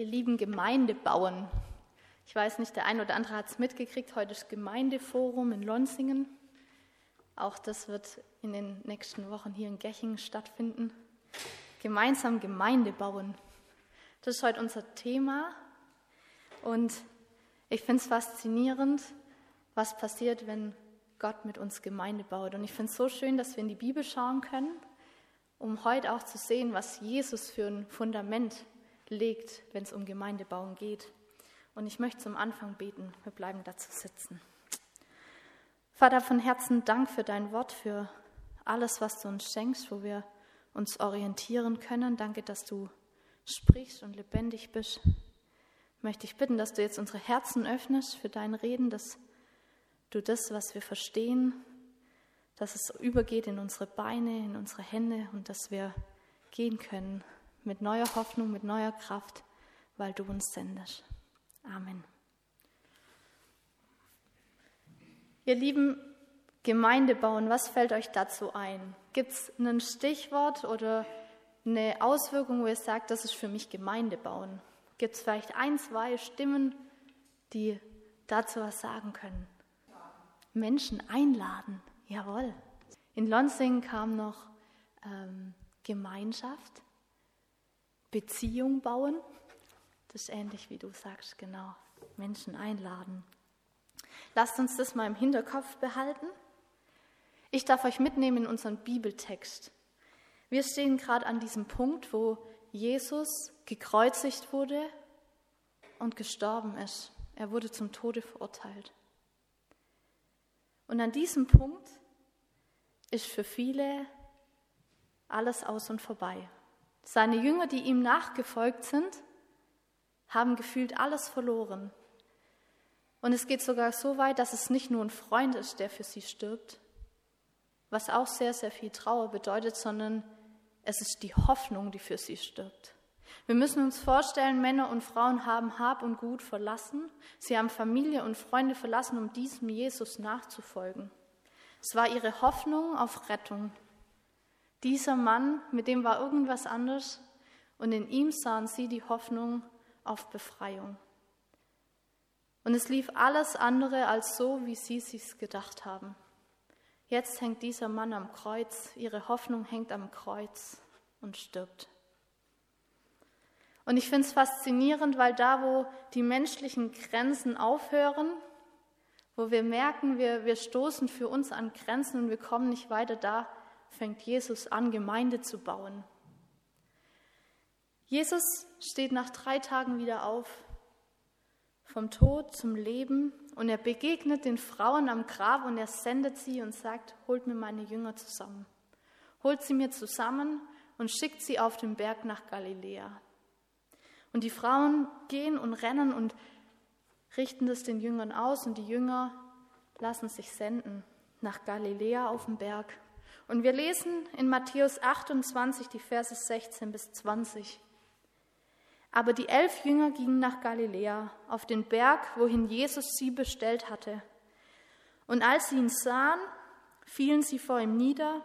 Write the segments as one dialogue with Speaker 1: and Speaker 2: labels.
Speaker 1: Ihr lieben Gemeinde bauen. Ich weiß nicht, der eine oder andere hat es mitgekriegt. Heute ist Gemeindeforum in Lonsingen. Auch das wird in den nächsten Wochen hier in Gechingen stattfinden. Gemeinsam Gemeinde bauen. Das ist heute unser Thema. Und ich finde es faszinierend, was passiert, wenn Gott mit uns Gemeinde baut. Und ich finde es so schön, dass wir in die Bibel schauen können, um heute auch zu sehen, was Jesus für ein Fundament legt, wenn es um Gemeindebauen geht. Und ich möchte zum Anfang beten. Wir bleiben dazu sitzen. Vater, von Herzen Dank für dein Wort, für alles, was du uns schenkst, wo wir uns orientieren können. Danke, dass du sprichst und lebendig bist. Möchte ich bitten, dass du jetzt unsere Herzen öffnest für dein Reden, dass du das, was wir verstehen, dass es übergeht in unsere Beine, in unsere Hände und dass wir gehen können mit neuer Hoffnung, mit neuer Kraft, weil du uns sendest. Amen. Ihr lieben Gemeinde bauen, was fällt euch dazu ein? Gibt es ein Stichwort oder eine Auswirkung, wo ihr sagt, das ist für mich Gemeinde bauen? Gibt es vielleicht ein, zwei Stimmen, die dazu was sagen können? Menschen einladen, jawohl. In Lonsing kam noch ähm, Gemeinschaft, Beziehung bauen. Das ist ähnlich wie du sagst, genau. Menschen einladen. Lasst uns das mal im Hinterkopf behalten. Ich darf euch mitnehmen in unseren Bibeltext. Wir stehen gerade an diesem Punkt, wo Jesus gekreuzigt wurde und gestorben ist. Er wurde zum Tode verurteilt. Und an diesem Punkt ist für viele alles aus und vorbei. Seine Jünger, die ihm nachgefolgt sind, haben gefühlt alles verloren. Und es geht sogar so weit, dass es nicht nur ein Freund ist, der für sie stirbt, was auch sehr, sehr viel Trauer bedeutet, sondern es ist die Hoffnung, die für sie stirbt. Wir müssen uns vorstellen, Männer und Frauen haben Hab und Gut verlassen. Sie haben Familie und Freunde verlassen, um diesem Jesus nachzufolgen. Es war ihre Hoffnung auf Rettung. Dieser Mann, mit dem war irgendwas anders und in ihm sahen sie die Hoffnung auf Befreiung. Und es lief alles andere als so, wie sie sich's gedacht haben. Jetzt hängt dieser Mann am Kreuz, ihre Hoffnung hängt am Kreuz und stirbt. Und ich finde es faszinierend, weil da, wo die menschlichen Grenzen aufhören, wo wir merken, wir, wir stoßen für uns an Grenzen und wir kommen nicht weiter, da fängt Jesus an, Gemeinde zu bauen. Jesus steht nach drei Tagen wieder auf, vom Tod zum Leben, und er begegnet den Frauen am Grab und er sendet sie und sagt, holt mir meine Jünger zusammen. Holt sie mir zusammen und schickt sie auf den Berg nach Galiläa. Und die Frauen gehen und rennen und richten das den Jüngern aus und die Jünger lassen sich senden nach Galiläa auf den Berg. Und wir lesen in Matthäus 28 die Verse 16 bis 20. Aber die elf Jünger gingen nach Galiläa, auf den Berg, wohin Jesus sie bestellt hatte. Und als sie ihn sahen, fielen sie vor ihm nieder,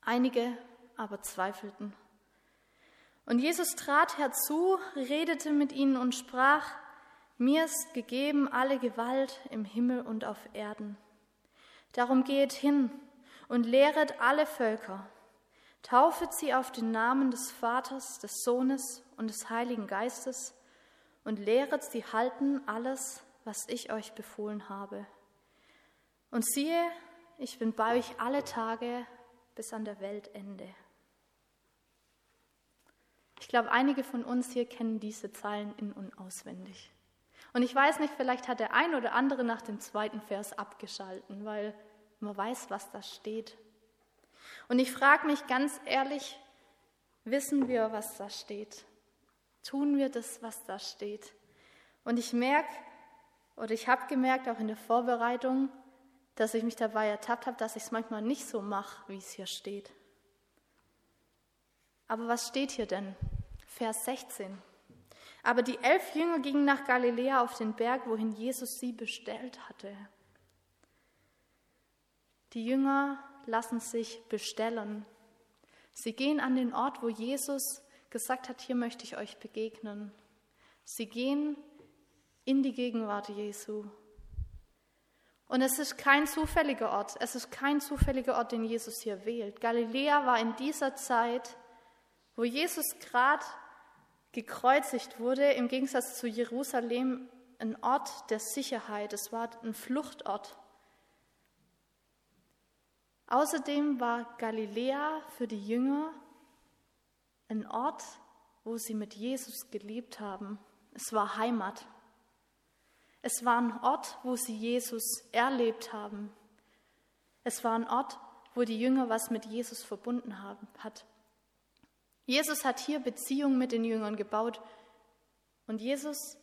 Speaker 1: einige aber zweifelten. Und Jesus trat herzu, redete mit ihnen und sprach, mir ist gegeben alle Gewalt im Himmel und auf Erden. Darum geht hin und lehret alle Völker, taufet sie auf den Namen des Vaters, des Sohnes und des Heiligen Geistes und lehret sie halten alles, was ich euch befohlen habe. Und siehe, ich bin bei euch alle Tage bis an der Weltende. Ich glaube, einige von uns hier kennen diese Zeilen in und auswendig. Und ich weiß nicht, vielleicht hat der ein oder andere nach dem zweiten Vers abgeschalten, weil man weiß, was da steht. Und ich frage mich ganz ehrlich, wissen wir, was da steht? Tun wir das, was da steht? Und ich merke, oder ich habe gemerkt, auch in der Vorbereitung, dass ich mich dabei ertappt habe, dass ich es manchmal nicht so mache, wie es hier steht. Aber was steht hier denn? Vers 16. Aber die elf Jünger gingen nach Galiläa auf den Berg, wohin Jesus sie bestellt hatte. Die Jünger lassen sich bestellen. Sie gehen an den Ort, wo Jesus gesagt hat, hier möchte ich euch begegnen. Sie gehen in die Gegenwart Jesu. Und es ist kein zufälliger Ort. Es ist kein zufälliger Ort, den Jesus hier wählt. Galiläa war in dieser Zeit, wo Jesus gerade gekreuzigt wurde, im Gegensatz zu Jerusalem, ein Ort der Sicherheit. Es war ein Fluchtort. Außerdem war Galiläa für die Jünger ein Ort, wo sie mit Jesus gelebt haben. Es war Heimat. Es war ein Ort, wo sie Jesus erlebt haben. Es war ein Ort, wo die Jünger was mit Jesus verbunden haben, hat. Jesus hat hier Beziehungen mit den Jüngern gebaut und Jesus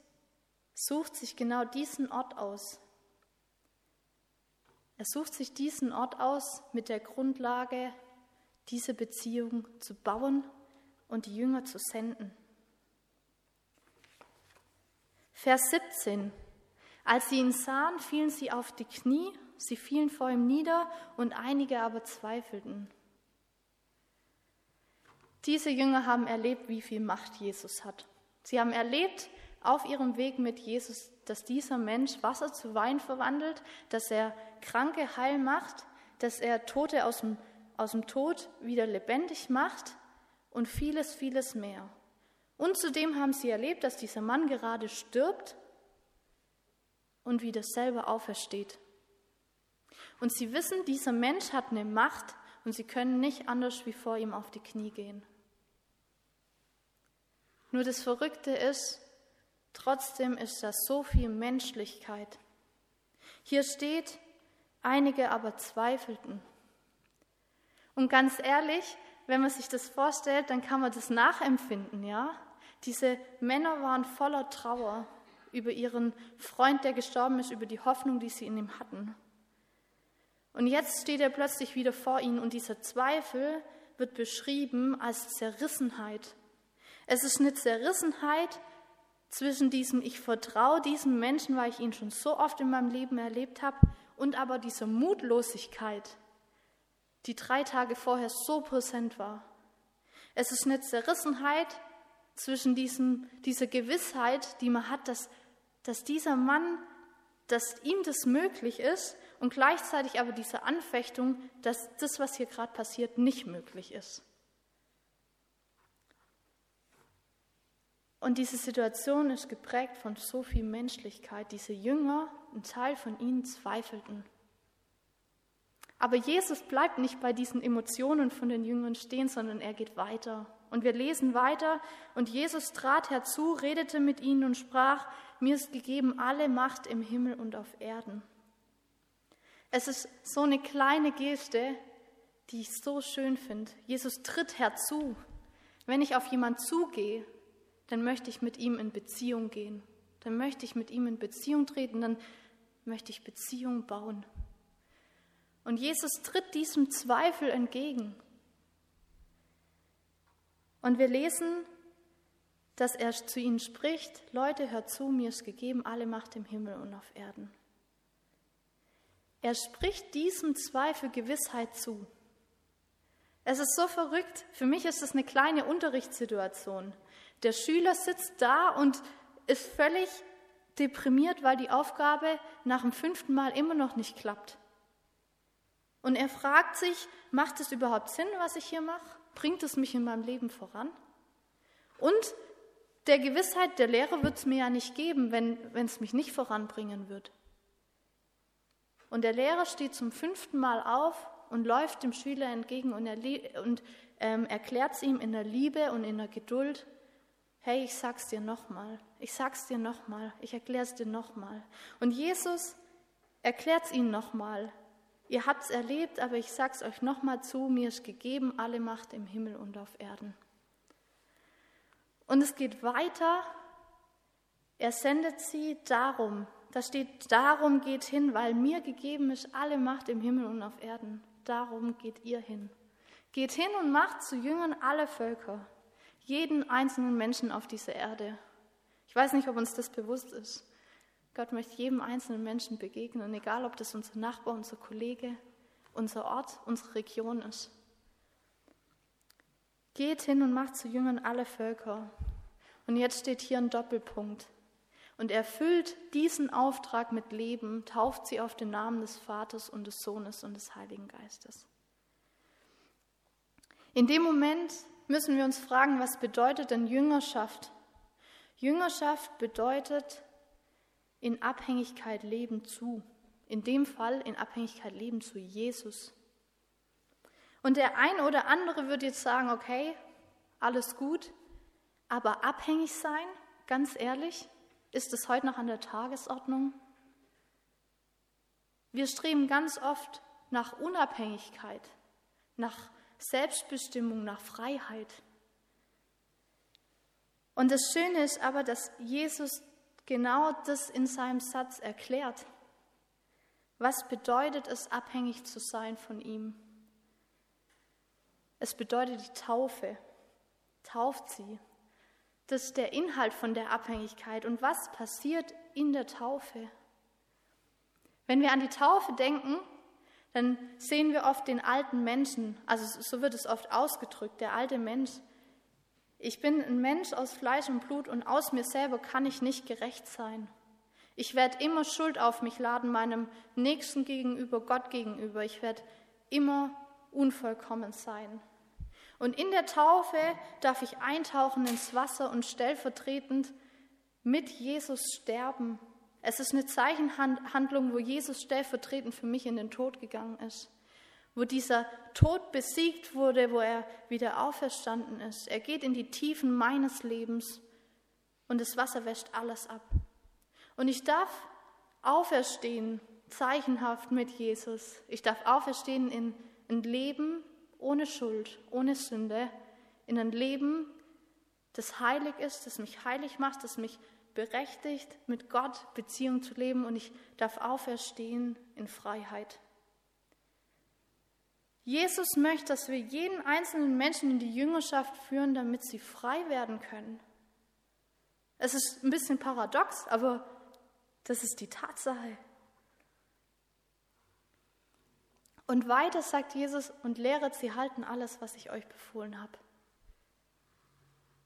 Speaker 1: sucht sich genau diesen Ort aus. Er sucht sich diesen Ort aus mit der Grundlage, diese Beziehung zu bauen und die Jünger zu senden. Vers 17. Als sie ihn sahen, fielen sie auf die Knie, sie fielen vor ihm nieder und einige aber zweifelten. Diese Jünger haben erlebt, wie viel Macht Jesus hat. Sie haben erlebt auf ihrem Weg mit Jesus, dass dieser Mensch Wasser zu Wein verwandelt, dass er Kranke heil macht, dass er Tote aus dem, aus dem Tod wieder lebendig macht und vieles, vieles mehr. Und zudem haben sie erlebt, dass dieser Mann gerade stirbt und wieder selber aufersteht. Und sie wissen, dieser Mensch hat eine Macht und sie können nicht anders wie vor ihm auf die Knie gehen. Nur das Verrückte ist, trotzdem ist da so viel Menschlichkeit. Hier steht, einige aber zweifelten. Und ganz ehrlich, wenn man sich das vorstellt, dann kann man das nachempfinden, ja? Diese Männer waren voller Trauer über ihren Freund, der gestorben ist, über die Hoffnung, die sie in ihm hatten. Und jetzt steht er plötzlich wieder vor ihnen und dieser Zweifel wird beschrieben als Zerrissenheit. Es ist eine Zerrissenheit zwischen diesem Ich vertraue diesem Menschen, weil ich ihn schon so oft in meinem Leben erlebt habe, und aber dieser Mutlosigkeit, die drei Tage vorher so präsent war. Es ist eine Zerrissenheit zwischen diesem, dieser Gewissheit, die man hat, dass dass dieser Mann, dass ihm das möglich ist und gleichzeitig aber diese Anfechtung, dass das, was hier gerade passiert, nicht möglich ist. Und diese Situation ist geprägt von so viel Menschlichkeit. Diese Jünger, ein Teil von ihnen zweifelten. Aber Jesus bleibt nicht bei diesen Emotionen von den Jüngern stehen, sondern er geht weiter. Und wir lesen weiter, und Jesus trat herzu, redete mit ihnen und sprach, mir ist gegeben alle Macht im Himmel und auf Erden. Es ist so eine kleine Geste, die ich so schön finde. Jesus tritt herzu. Wenn ich auf jemand zugehe, dann möchte ich mit ihm in Beziehung gehen. Dann möchte ich mit ihm in Beziehung treten, dann möchte ich Beziehung bauen. Und Jesus tritt diesem Zweifel entgegen. Und wir lesen dass er zu ihnen spricht, Leute, hört zu, mir ist gegeben alle Macht im Himmel und auf Erden. Er spricht diesem Zweifel Gewissheit zu. Es ist so verrückt. Für mich ist es eine kleine Unterrichtssituation. Der Schüler sitzt da und ist völlig deprimiert, weil die Aufgabe nach dem fünften Mal immer noch nicht klappt. Und er fragt sich, macht es überhaupt Sinn, was ich hier mache? Bringt es mich in meinem Leben voran? Und der Gewissheit, der Lehre wird es mir ja nicht geben, wenn es mich nicht voranbringen wird. Und der Lehrer steht zum fünften Mal auf und läuft dem Schüler entgegen und, er, und ähm, erklärt es ihm in der Liebe und in der Geduld, hey, ich sag's dir nochmal, ich sag's dir nochmal, ich erkläre es dir nochmal. Und Jesus erklärt es ihnen nochmal. Ihr habt's erlebt, aber ich sag's euch nochmal zu, mir ist gegeben alle Macht im Himmel und auf Erden. Und es geht weiter. Er sendet sie darum. Da steht, darum geht hin, weil mir gegeben ist alle Macht im Himmel und auf Erden. Darum geht ihr hin. Geht hin und macht zu Jüngern alle Völker, jeden einzelnen Menschen auf dieser Erde. Ich weiß nicht, ob uns das bewusst ist. Gott möchte jedem einzelnen Menschen begegnen, egal ob das unser Nachbar, unser Kollege, unser Ort, unsere Region ist. Geht hin und macht zu Jüngern alle Völker. Und jetzt steht hier ein Doppelpunkt. Und erfüllt diesen Auftrag mit Leben, tauft sie auf den Namen des Vaters und des Sohnes und des Heiligen Geistes. In dem Moment müssen wir uns fragen, was bedeutet denn Jüngerschaft? Jüngerschaft bedeutet in Abhängigkeit leben zu. In dem Fall in Abhängigkeit leben zu Jesus. Und der ein oder andere würde jetzt sagen, okay, alles gut, aber abhängig sein, ganz ehrlich, ist es heute noch an der Tagesordnung? Wir streben ganz oft nach Unabhängigkeit, nach Selbstbestimmung, nach Freiheit. Und das Schöne ist aber, dass Jesus genau das in seinem Satz erklärt. Was bedeutet es, abhängig zu sein von ihm? Es bedeutet die Taufe. Tauft sie. Das ist der Inhalt von der Abhängigkeit. Und was passiert in der Taufe? Wenn wir an die Taufe denken, dann sehen wir oft den alten Menschen, also so wird es oft ausgedrückt, der alte Mensch. Ich bin ein Mensch aus Fleisch und Blut und aus mir selber kann ich nicht gerecht sein. Ich werde immer Schuld auf mich laden, meinem Nächsten gegenüber, Gott gegenüber. Ich werde immer unvollkommen sein. Und in der Taufe darf ich eintauchen ins Wasser und stellvertretend mit Jesus sterben. Es ist eine Zeichenhandlung, wo Jesus stellvertretend für mich in den Tod gegangen ist. Wo dieser Tod besiegt wurde, wo er wieder auferstanden ist. Er geht in die Tiefen meines Lebens und das Wasser wäscht alles ab. Und ich darf auferstehen, zeichenhaft mit Jesus. Ich darf auferstehen in ein Leben, ohne Schuld, ohne Sünde, in ein Leben, das heilig ist, das mich heilig macht, das mich berechtigt, mit Gott Beziehung zu leben und ich darf auferstehen in Freiheit. Jesus möchte, dass wir jeden einzelnen Menschen in die Jüngerschaft führen, damit sie frei werden können. Es ist ein bisschen paradox, aber das ist die Tatsache. Und weiter sagt Jesus, und lehret sie halten alles, was ich euch befohlen habe.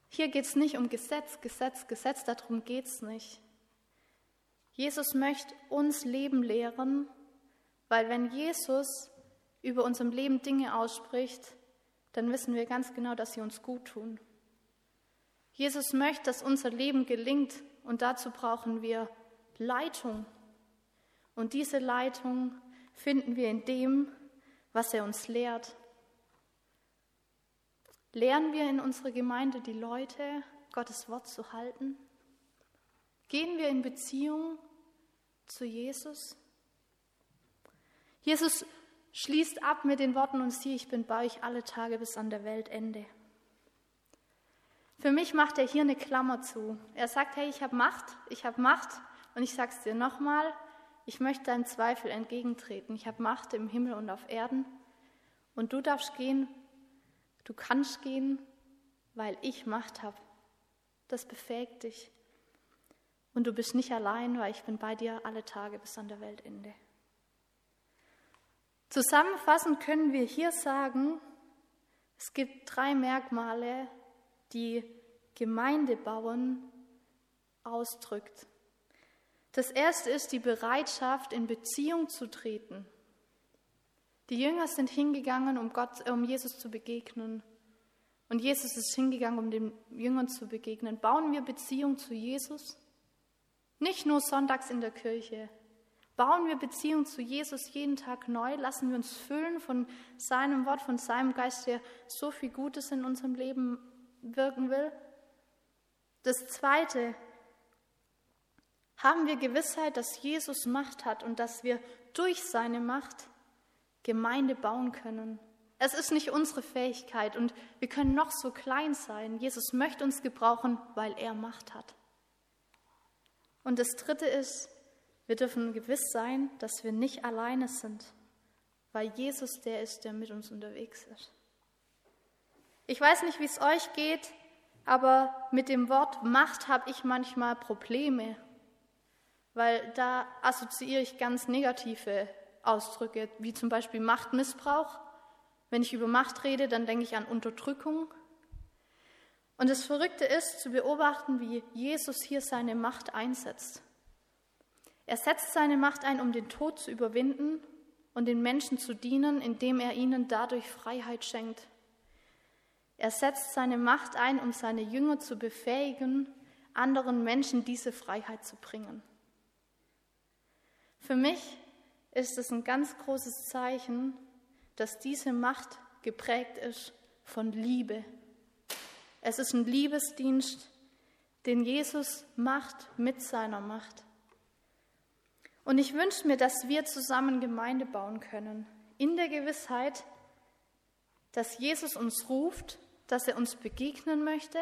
Speaker 1: Hier geht es nicht um Gesetz, Gesetz, Gesetz, darum geht es nicht. Jesus möchte uns Leben lehren, weil wenn Jesus über unserem Leben Dinge ausspricht, dann wissen wir ganz genau, dass sie uns gut tun. Jesus möchte, dass unser Leben gelingt und dazu brauchen wir Leitung. Und diese Leitung finden wir in dem, was er uns lehrt. Lernen wir in unserer Gemeinde die Leute, Gottes Wort zu halten? Gehen wir in Beziehung zu Jesus? Jesus schließt ab mit den Worten und sieh, ich bin bei euch alle Tage bis an der Weltende. Für mich macht er hier eine Klammer zu. Er sagt, hey, ich habe Macht, ich habe Macht und ich sage es dir nochmal, ich möchte deinem Zweifel entgegentreten. Ich habe Macht im Himmel und auf Erden. Und du darfst gehen, du kannst gehen, weil ich Macht habe. Das befähigt dich. Und du bist nicht allein, weil ich bin bei dir alle Tage bis an der Weltende. Zusammenfassend können wir hier sagen, es gibt drei Merkmale, die Gemeindebauen ausdrückt. Das erste ist die Bereitschaft, in Beziehung zu treten. Die Jünger sind hingegangen, um, Gott, um Jesus zu begegnen. Und Jesus ist hingegangen, um den Jüngern zu begegnen. Bauen wir Beziehung zu Jesus? Nicht nur sonntags in der Kirche. Bauen wir Beziehung zu Jesus jeden Tag neu? Lassen wir uns füllen von seinem Wort, von seinem Geist, der so viel Gutes in unserem Leben wirken will? Das Zweite, haben wir Gewissheit, dass Jesus Macht hat und dass wir durch seine Macht Gemeinde bauen können. Es ist nicht unsere Fähigkeit und wir können noch so klein sein. Jesus möchte uns gebrauchen, weil er Macht hat. Und das Dritte ist, wir dürfen gewiss sein, dass wir nicht alleine sind, weil Jesus der ist, der mit uns unterwegs ist. Ich weiß nicht, wie es euch geht, aber mit dem Wort Macht habe ich manchmal Probleme weil da assoziiere ich ganz negative Ausdrücke, wie zum Beispiel Machtmissbrauch. Wenn ich über Macht rede, dann denke ich an Unterdrückung. Und das Verrückte ist zu beobachten, wie Jesus hier seine Macht einsetzt. Er setzt seine Macht ein, um den Tod zu überwinden und den Menschen zu dienen, indem er ihnen dadurch Freiheit schenkt. Er setzt seine Macht ein, um seine Jünger zu befähigen, anderen Menschen diese Freiheit zu bringen. Für mich ist es ein ganz großes Zeichen, dass diese Macht geprägt ist von Liebe. Es ist ein Liebesdienst, den Jesus macht mit seiner Macht. Und ich wünsche mir, dass wir zusammen Gemeinde bauen können, in der Gewissheit, dass Jesus uns ruft, dass er uns begegnen möchte,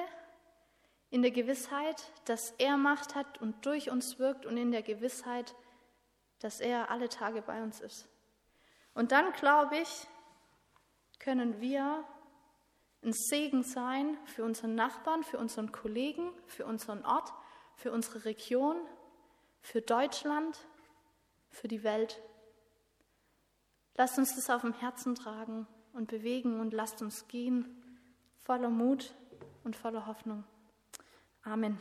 Speaker 1: in der Gewissheit, dass er Macht hat und durch uns wirkt und in der Gewissheit, dass er alle Tage bei uns ist. Und dann, glaube ich, können wir ein Segen sein für unseren Nachbarn, für unseren Kollegen, für unseren Ort, für unsere Region, für Deutschland, für die Welt. Lasst uns das auf dem Herzen tragen und bewegen und lasst uns gehen voller Mut und voller Hoffnung. Amen.